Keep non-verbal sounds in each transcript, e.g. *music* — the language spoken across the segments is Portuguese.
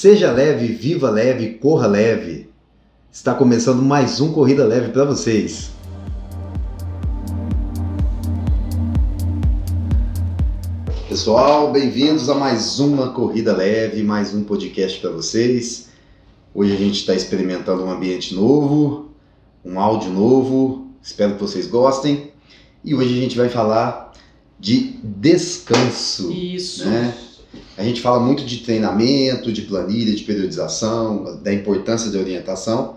Seja leve, viva leve, corra leve. Está começando mais um Corrida Leve para vocês. Pessoal, bem-vindos a mais uma Corrida Leve, mais um podcast para vocês. Hoje a gente está experimentando um ambiente novo, um áudio novo, espero que vocês gostem. E hoje a gente vai falar de descanso. Isso. Né? A gente fala muito de treinamento, de planilha, de periodização, da importância da orientação.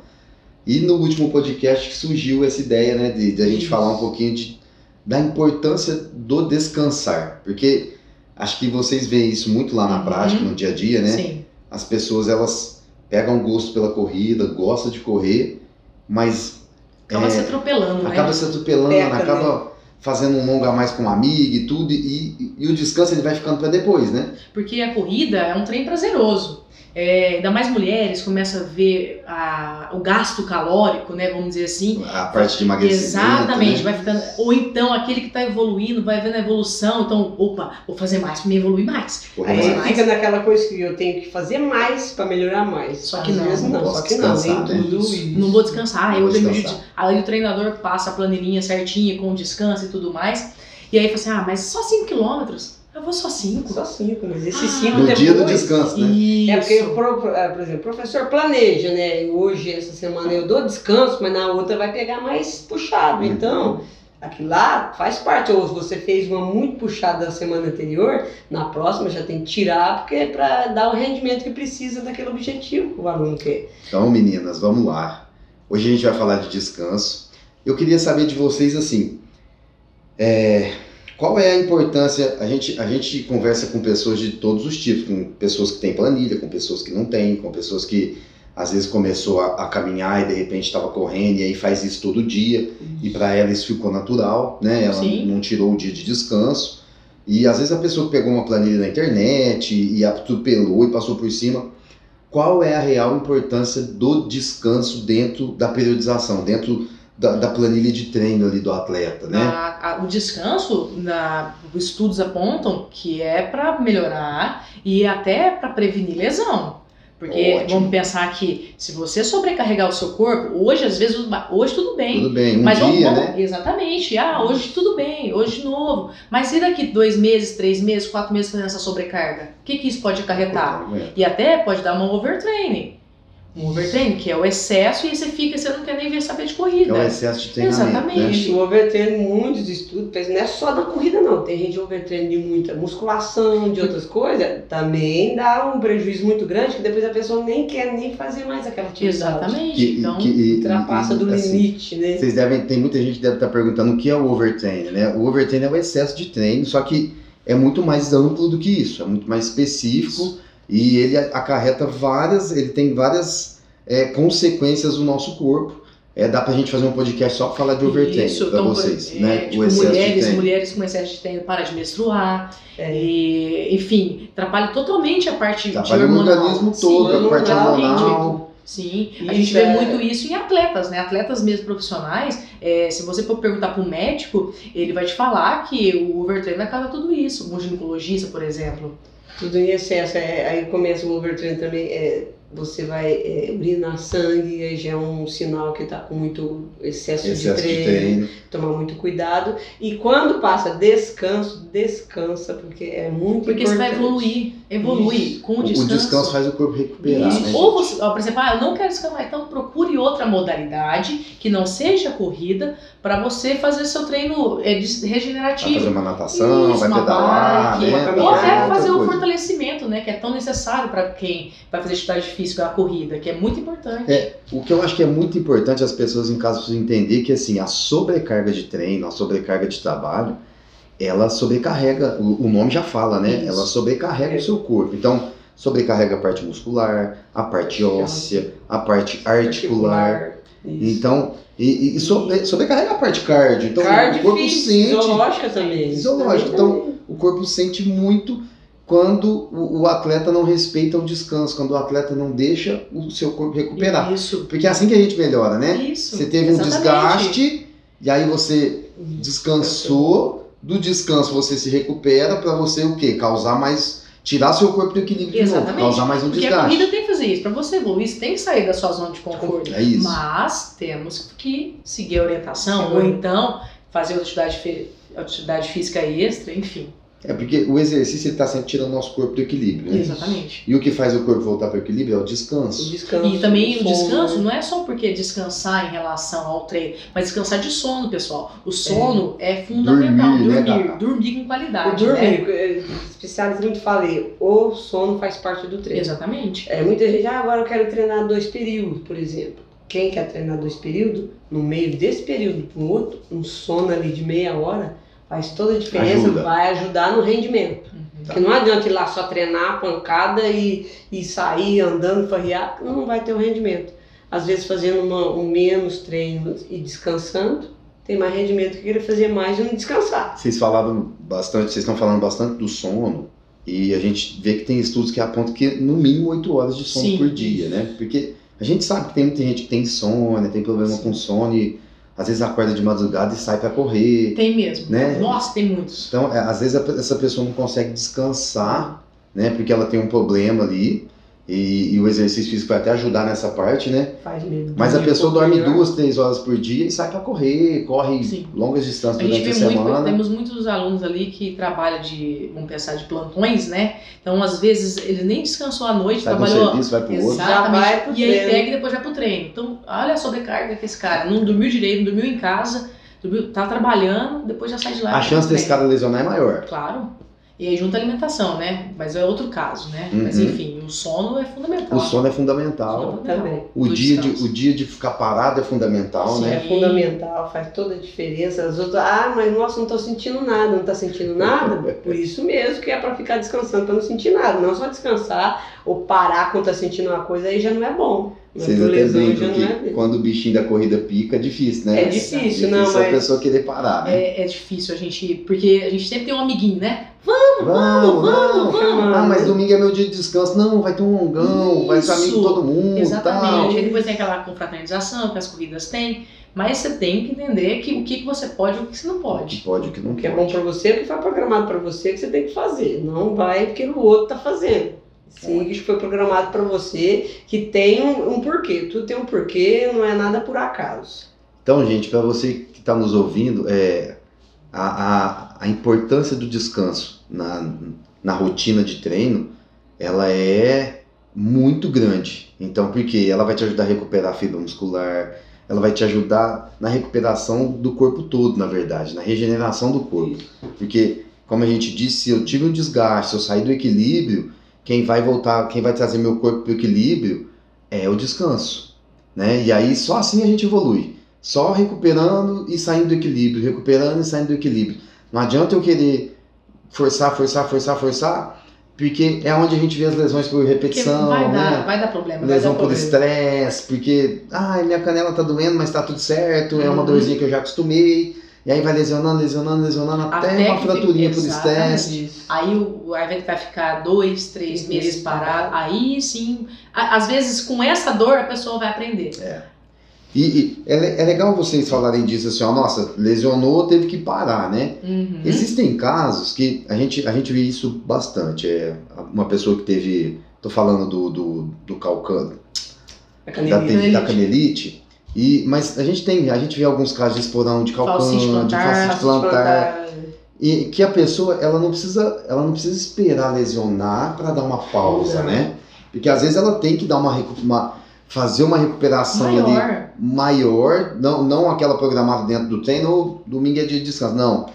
E no último podcast surgiu essa ideia né, de, de a gente falar um pouquinho de, da importância do descansar. Porque acho que vocês veem isso muito lá na Uhum. prática, no dia a dia, né? Sim. As pessoas elas pegam gosto pela corrida, gostam de correr, mas Acaba É, se atropelando, acaba né? se atropelando, Peca, acaba fazendo um longa mais com uma amiga e tudo, e, e o descanso ele vai ficando para depois, né? Porque a corrida é um trem prazeroso. É, ainda mais mulheres começam a ver a- o gasto calórico, né? Vamos dizer assim. A parte de emagrecimento. Exatamente, né? vai ficando. Ou então aquele que está evoluindo, vai vendo a evolução. Então, opa, vou fazer mais para me evoluir mais. Aí mais. fica naquela coisa que eu tenho que fazer mais pra melhorar mais. Só que Às não, vezes não não, só que não, descansar, nem né? tudo Isso. Não vou descansar. Aí, Não eu vou termino de- descansar. aí o treinador passa a planilhinha certinha com o descanso e tudo mais. E aí fala assim: ah, mas só 5 quilômetros? Eu vou só 5. Só cinco, mas esses Ah. cinco No depois... dia do descanso, né? Isso. É porque, por, por exemplo, o professor planeja, né? Hoje, essa semana, eu dou descanso, mas na outra vai pegar mais puxado. Uhum. Então, aquilo lá faz parte. Ou se você fez uma muito puxada na semana anterior, na próxima já tem que tirar, porque é para dar o rendimento que precisa daquele objetivo que o aluno quer. Então, meninas, vamos lá. Hoje a gente vai falar de descanso. Eu queria saber de vocês assim, é, qual é a importância? A gente, a gente conversa com pessoas de todos os tipos, com pessoas que têm planilha, com pessoas que não têm, com pessoas que às vezes começou a, a caminhar e de repente estava correndo e aí faz isso todo dia e para ela isso ficou natural, né? Ela Sim. não tirou o dia de descanso. E às vezes a pessoa pegou uma planilha na internet e atropelou e passou por cima. Qual é a real importância do descanso dentro da periodização, dentro da, da planilha de treino ali do atleta, né? A- a- o descanso, na, os estudos apontam que é para melhorar e até para prevenir lesão. Porque Ótimo. vamos pensar que se você sobrecarregar o seu corpo, hoje às vezes, hoje tudo bem. Tudo bem, um mas vamos- dia, vamos- né? Exatamente. Ah, hoje tudo bem, hoje de novo. Mas e daqui dois meses, três meses, quatro meses fazendo essa sobrecarga? O que, que isso pode acarretar? É. E até pode dar uma overtraining. Um overtraining, que é o excesso, e aí você fica, você não quer nem ver saber de É corrida. o excesso de treinamento, Exatamente. né? Isso, o overtraining, muitos estudos, não é só da corrida não, tem gente de overtraining de muita musculação, de outras coisas, também dá um prejuízo muito grande que depois a pessoa nem quer nem fazer mais aquela atividade. Exatamente. Que- então, que- e- Ultrapassa e- do assim, limite, né? Vocês devem, tem muita gente que deve estar perguntando o que é o overtraining, né? O overtraining é o excesso de treino, só que é muito mais amplo do que isso, é muito mais específico e ele acarreta várias, ele tem várias é, consequências no nosso corpo. É, dá pra gente fazer um podcast só pra falar de overtraining Isso, pra então, vocês, é, né? tipo, o excesso de mulheres, mulheres com excesso de treino para de menstruar, É. e, enfim, atrapalha totalmente a parte Atrapalha de o hormonal. organismo Sim, todo, a parte hormonal, hormonal. Sim, a Isso gente vê é- muito isso em atletas, né? Atletas mesmo profissionais. é, se você for perguntar para um médico, ele vai te falar que o overtraining acaba tudo isso. Um ginecologista, por exemplo. Tudo em excesso, é, aí começa o overtraining também, é, você vai é, urinar sangue, aí já é um sinal que tá com muito excesso, Excesso de, de treino, treino. tomar muito cuidado. E quando passa descanso, descansa, porque é muito Porque você importante. vai evoluir, evolui Isso. com o O, o descanso. descanso faz o corpo recuperar, Isso. né? Ou você, ó, por exemplo, ah, eu não quero descansar, então procure outra modalidade que não seja corrida para você fazer seu treino é, de- Vai regenerativo. fazer uma natação, Isso, vai uma pedalar, bike, né? Ou até fazer o. fortalecimento, né? Que é tão necessário para quem vai fazer atividade física, a corrida, que é muito importante. É, o que eu acho que é muito importante as pessoas em casa entender que assim, a sobrecarga de treino, a sobrecarga de trabalho, ela sobrecarrega, o, nome já fala, né? Isso. Ela sobrecarrega É. o seu corpo. Então, sobrecarrega a parte muscular, a parte óssea, a parte articular. Isso. Então, e, e sobre- sobrecarrega a parte cardio. Então, Cardio o corpo físico, sente. fisiológica também. Fisiológica, então- também. O corpo sente muito quando o, o atleta não respeita o descanso, quando o atleta não deixa o seu corpo recuperar. Isso. Porque é assim que a gente melhora, né? Isso. Você teve um Exatamente. desgaste, e aí você descansou, do descanso você se recupera para você o quê? Causar mais tirar seu corpo do equilíbrio de novo, Exatamente. causar mais um Porque a desgaste. corrida tem que fazer isso. Para você evoluir, você tem que sair da sua zona de conforto. É isso. Mas temos que seguir a orientação, Sim. ou então fazer atividade, atividade física extra, enfim. É porque o exercício está sempre tirando o nosso corpo do equilíbrio, né? Exatamente. E o que faz o corpo voltar para o equilíbrio é o O descanso. descanso. E também o sono. descanso não é só porque descansar em relação ao treino, mas descansar de sono, pessoal. O sono é, fundamental. Dormir, né, Dormir, Cacá? dormir com O qualidade. dormir, Né? eh, especialista muito falei, o sono faz parte do treino. Exatamente. É, muita gente, ah, agora eu quero treinar dois períodos, por exemplo. Quem quer treinar dois períodos, no meio desse período para o outro, um sono ali de meia hora, faz toda a diferença, Ajuda. vai ajudar no rendimento. Uhum. Porque não adianta ir lá só treinar pancada e, e sair andando, farrear, não vai ter o rendimento. Às vezes fazendo uma, um menos treino e descansando, tem mais rendimento que querer fazer mais e não descansar. Vocês falaram bastante, vocês estão falando bastante do sono. E a gente vê que tem estudos que apontam que no mínimo 8 horas de sono Sim. por dia, né? Porque a gente sabe que tem muita gente que tem insônia, tem problema Sim. com sono e às vezes acorda de madrugada e sai para correr. Tem mesmo. Né? Nossa, tem muitos. Então, é, às vezes essa pessoa não consegue descansar, né? Porque ela tem um problema ali. E, e o exercício físico vai até ajudar nessa parte, né? Faz mesmo. Mas a pessoa dorme melhor. duas, três horas por dia e sai para correr, corre Sim. longas distâncias A gente durante vê a muito, semana. temos muitos alunos ali que trabalham de, vamos pensar, de plantões, né? Então, às vezes, ele nem descansou à noite, Sai de um trabalhou. serviço, vai pro outro. Exatamente. Já vai pro e aí treino. pega e depois vai pro treino. Então, olha a sobrecarga que esse cara não dormiu direito, não dormiu em casa, dormiu, tá trabalhando, depois já sai de lá. A chance desse treino. cara lesionar é maior. Claro. E aí junta a alimentação, né? Mas é outro caso, né? Uhum. Mas enfim, o sono é fundamental. O sono é fundamental. Também. O dia, de, o dia de ficar parado é fundamental, Sim. né? É fundamental, faz toda a diferença. As outras, ah, mas nossa, não tô sentindo nada, não tá sentindo nada? *laughs* Por isso mesmo que é para ficar descansando, para não sentir nada. Não só descansar ou parar quando tá sentindo uma coisa, aí já não é bom. Vocês Mas até lesão já brincam não que é bem. quando o bichinho da corrida pica é difícil, né? É difícil, Difícil não, a mas pessoa querer parar, né? É, é difícil a gente. Porque a gente sempre tem um amiguinho, né? Vamos, vamos, vamos. Ah, mas domingo é meu dia de descanso. Não, vai ter um longão, vai ser amigo de Isso. todo mundo tal. Exatamente. Aí depois tem aquela confraternização que as corridas têm. Mas você tem que entender que, o que, você pode e o que você não O que pode. pode, o que não O que é pode. bom para você, o que foi programado para você, que você tem que fazer. Não vai porque o outro tá fazendo. Sim, que foi programado para você, que tem um, um porquê. Tudo tem um porquê, não é nada por acaso. Então, gente, para você que está nos ouvindo, é, a, a, a importância do descanso na, na rotina de treino, ela é muito grande. Então, porque ela vai te ajudar a recuperar a fibra muscular, ela vai te ajudar na recuperação do corpo todo, na verdade, na regeneração do corpo. Porque, como a gente disse, se eu tive um desgaste, se eu sair do equilíbrio, quem vai voltar, quem vai trazer meu corpo para o equilíbrio é o descanso. Né? E aí só assim a gente evolui. Só recuperando e saindo do equilíbrio, recuperando e saindo do equilíbrio. Não adianta eu querer forçar, forçar, forçar, forçar, porque é onde a gente vê as lesões por Porque repetição, vai, né? dar, vai dar problema. Lesão dar por estresse, porque, ai, minha canela tá doendo, mas tá tudo certo, é uma Uhum. dorzinha que eu já acostumei. E aí vai lesionando, lesionando, lesionando, até, Até uma fraturinha por estresse. Aí o, evento vai ficar dois, três meses parado. Aí sim, às vezes com essa dor a pessoa vai aprender. E, e é, é legal vocês falarem disso assim, ó, nossa, lesionou, teve que parar, né? Uhum. Existem casos que a gente, a gente vê isso bastante. É uma pessoa que teve. Tô falando do, do, do calcano, A da, canelite. te- da canelite. E, mas a gente tem, a gente vê alguns casos de esporão de calcano, Falsite de plantar, falsite plantar. plantar. E que a pessoa, ela não precisa, ela não precisa esperar lesionar para dar uma pausa, Não. né? Porque às vezes ela tem que dar uma, uma fazer uma recuperação ali Maior. maior, não, não aquela programada dentro do treino, ou domingo é dia de descanso, não.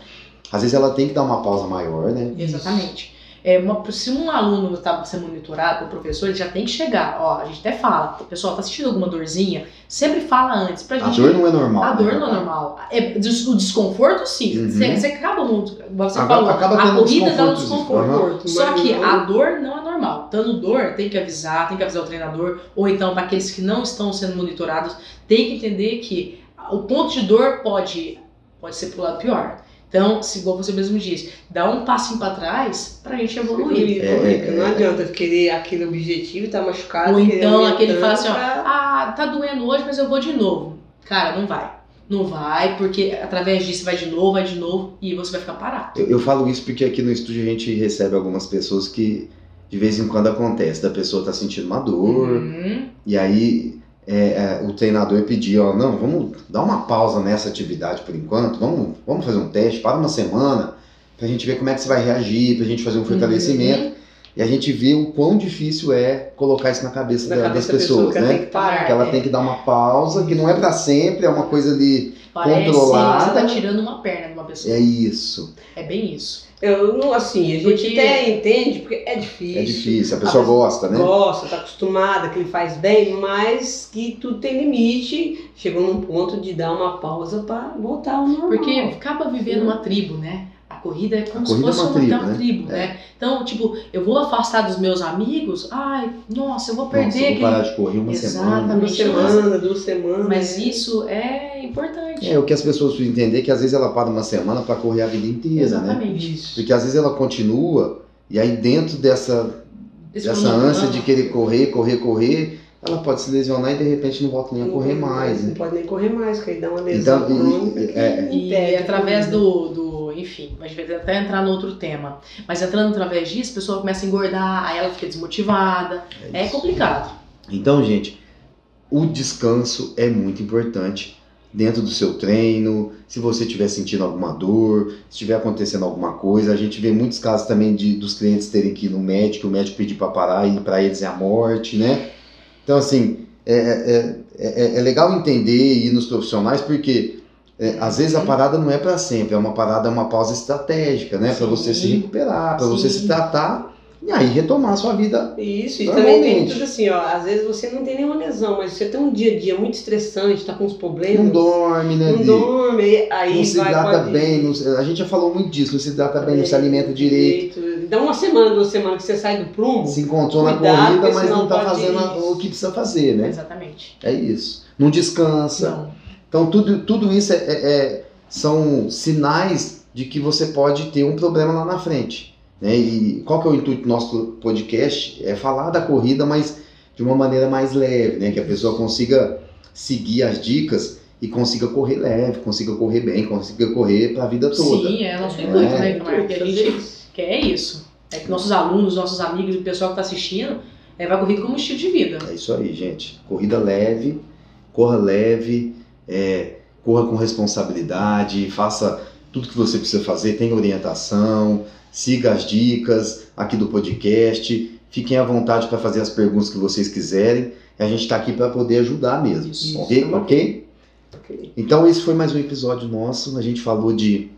Às vezes ela tem que dar uma pausa maior, né? Exatamente. É uma, se um aluno está sendo monitorado pelo professor, ele já tem que chegar. Ó, a gente até fala, pessoal, tá sentindo alguma dorzinha? Sempre fala antes pra A gente. dor não é normal. A né, dor não é normal. É, o desconforto, sim. Uhum. Você, você acaba muito. Você Acaba- falou, acaba a tendo corrida dá um desconforto. Só que a dor não é normal. Dando dor, tem que avisar, tem que avisar o treinador, ou então para aqueles que não estão sendo monitorados, tem que entender que o ponto de dor pode, pode ser pro lado pior. Então, se igual você mesmo disse, dá um passinho para trás pra gente evoluir. É, é, não adianta querer aquele objetivo e tá machucado. Ou então aquele fala assim, ó, pra- ah, tá doendo hoje, mas eu vou de novo. Cara, não vai. Não vai, porque através disso vai de novo, vai de novo e você vai ficar parado. Eu, eu falo isso porque aqui no estúdio a gente recebe algumas pessoas que de vez em quando acontece da pessoa tá sentindo uma dor, Uhum. e aí é, é, o treinador pedir, ó, não, vamos dar uma pausa nessa atividade por enquanto, vamos, vamos fazer um teste, para uma semana, pra gente ver como é que você vai reagir, pra gente fazer um fortalecimento. Uhum. E a gente vê o quão difícil é colocar isso na cabeça, Na da- cabeça das da pessoa pessoas, ela né? tem que parar. Que ela é. tem que dar uma pausa, que não é pra sempre, é uma coisa ali. Parece Controlada. que você tá tirando uma perna de uma pessoa. É isso. É bem isso. Eu não, assim, a gente Porque- até entende, porque é difícil. É difícil. A pessoa A gosta, né? Gosta, tá acostumada, que ele faz bem, mas que tudo tem limite. Chegou num ponto de dar uma pausa pra voltar ao normal. Porque acaba vivendo uma tribo, né? Corrida é como A se é fosse uma uma, tribo, uma né? tribo, É. né? Então, tipo, eu vou afastar dos meus amigos, ai, nossa, eu vou Nossa, perder eu vou aquele... parar de correr uma semana. Uma Exatamente. semana, duas semanas. Mas isso é importante. É o que as pessoas precisam entender que às vezes ela para uma semana pra correr a vida inteira, né? Exatamente. Isso. Porque às vezes ela continua e aí dentro dessa, Esse dessa ânsia de querer correr, correr, correr, ela pode se lesionar e de repente não volta nem a correr mais, Não né? pode nem correr mais, porque aí dá uma lesão Então, e- e- que é- E a através do, do. Enfim, a gente vai até entrar no outro tema. Mas entrando através disso, a pessoa começa a engordar, aí ela fica desmotivada. É isso. complicado. Então, gente, o descanso é muito importante dentro do seu treino. Se você estiver sentindo alguma dor, se estiver acontecendo alguma coisa, a gente vê muitos casos também de dos clientes terem que ir no médico, o médico pedir para parar e para eles é a morte, né? Então, assim, é, é, é, é legal entender e ir nos profissionais porque é, às vezes a parada não é para sempre, é uma parada, é uma pausa estratégica, né? Para você se recuperar, para você se tratar e aí retomar a sua vida Isso, e também tem tudo assim, ó. Às vezes você não tem nenhuma lesão, mas você tem um dia a dia muito estressante, tá com uns problemas. não dorme, né? Não Di? dorme, aí não se hidrata bem, não a gente já falou muito disso, não se hidrata bem, não se alimenta direito, Dá uma semana, duas semanas que você sai do prumo. se encontrou na Cuidado, corrida, porque mas não tá fazendo ir. o que precisa fazer, né? Exatamente. É isso. Não descansa. Não. Então tudo, tudo isso é, é- é- são sinais de que você pode ter um problema lá na frente. Né? E qual que é o intuito do nosso podcast? É falar da corrida, mas de uma maneira mais leve, né? Que a pessoa consiga seguir as dicas e consiga correr leve, consiga correr bem, consiga correr para a vida toda. Sim, é nosso intuito, é. né? Que a gente Fazer quer isso. É que nossos alunos, nossos amigos e o pessoal que está assistindo é, vai correr como um estilo de vida. É isso aí, gente. Corrida leve, corra leve, é, corra com responsabilidade, faça tudo que você precisa fazer, tenha orientação, siga as dicas aqui do podcast, fiquem à vontade para fazer as perguntas que vocês quiserem. A gente está aqui para poder ajudar mesmo. Isso. Ok? Isso. ok? Ok. Então esse foi mais um episódio nosso. A gente falou de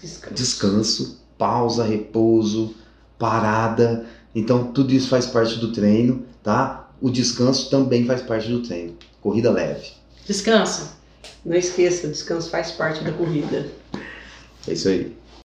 Descanso. descanso, pausa, repouso, parada. Então tudo isso faz parte do treino, tá? O descanso também faz parte do treino. Corrida leve. Descansa. Não esqueça, descanso faz parte da corrida. É isso aí.